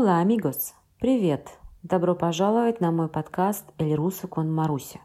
Hola amigos! Привет! Добро пожаловать на мой подкаст El Ruso con Marusia.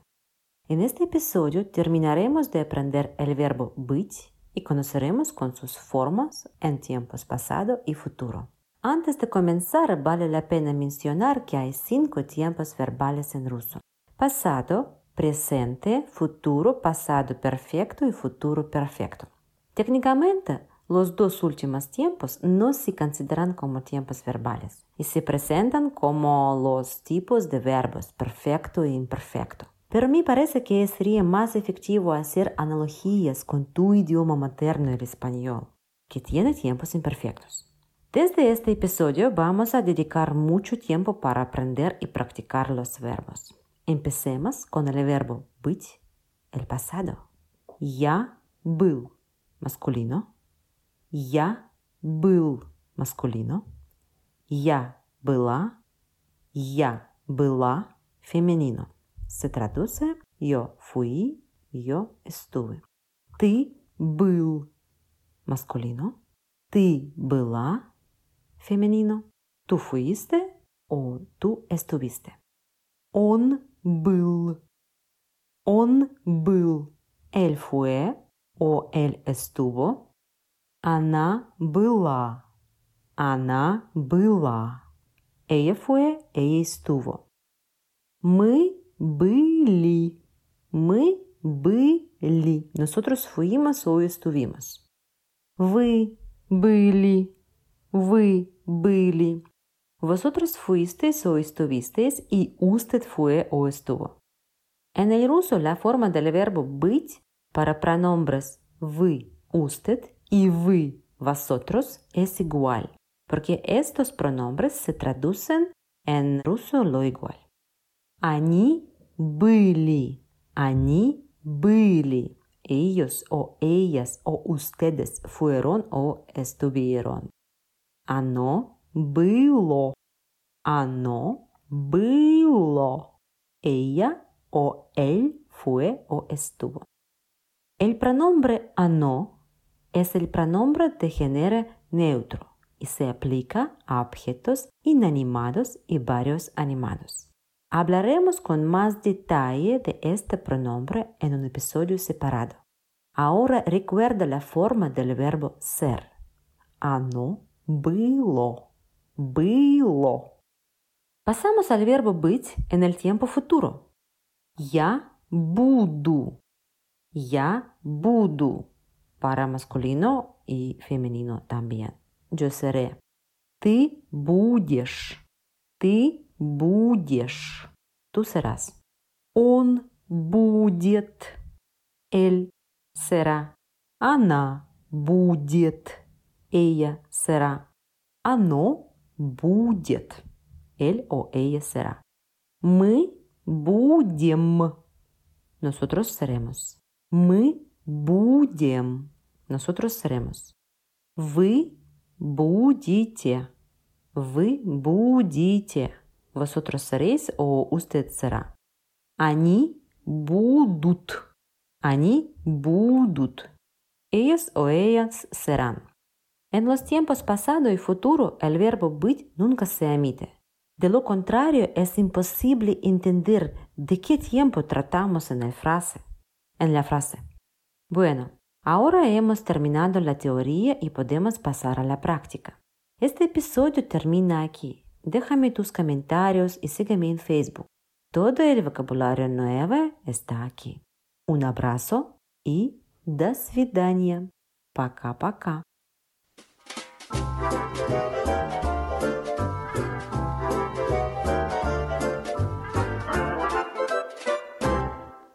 En este episodio terminaremos de aprender el verbo быть y conoceremos con sus formas en tiempos pasado y futuro. Antes de comenzar, vale la pena mencionar que hay cinco tiempos verbales en ruso. Pasado, presente, futuro, pasado perfecto y futuro perfecto. Técnicamente, los dos últimos tiempos no se consideran como tiempos verbales y se presentan como los tipos de verbos perfecto e imperfecto. Pero me parece que sería más efectivo hacer analogías con tu idioma materno, el español, que tiene tiempos imperfectos. Desde este episodio vamos a dedicar mucho tiempo para aprender y practicar los verbos. Empecemos con el verbo быть, el pasado. Я был masculino. Я был masculino. Я была. Я была femenino. Se traduce yo fui, yo estuve. Ты был masculino. Ты была femenino. Tú fuiste o tú estuviste. Он был. Он был. Él fue o él estuvo. Она была. Она была. Ella estuvo. Мы были. Мы были. Fuimos o estuvimos. Вы были. Вы были. O estuvisteis y usted fue o estuvo. En el ruso la forma del verbo быть para pronombres вы, usted y вы, vosotros es igual, porque estos pronombres se traducen en ruso lo igual. Они были, они были, ellos o ellas o ustedes fueron o estuvieron. Оно было. Оно было. Ella o él fue o estuvo. El pronombre оно es el pronombre de género neutro y se aplica a objetos inanimados y varios animados. Hablaremos con más detalle de este pronombre en un episodio separado. Ahora recuerda la forma del verbo ser. Оно Было. Было. Pasamos al verbo быть en el tiempo futuro. Я буду. Я буду. Para masculino y femenino también. Yo seré. Ты будешь. Ты будешь. Tú serás. Он будет. Él será. Она будет. ella será. Оно будет. Él o ella será. Мы будем. Nosotros seremos. Мы будем. Nosotros seremos. Вы будете. Вы будете. Vosotros seréis o usted será. Они будут. Они будут. Ellos o ellas serán. En los tiempos pasado y futuro el verbo быть nunca se emite. De lo contrario, es imposible entender de qué tiempo tratamos en, frase, en la frase. Bueno, ahora hemos terminado la teoría y podemos pasar a la práctica. Este episodio termina aquí. Déjame tus comentarios y sígueme en Facebook. Todo el vocabulario nuevo está aquí. Un abrazo y до свидания. Пока-пока. Thank you.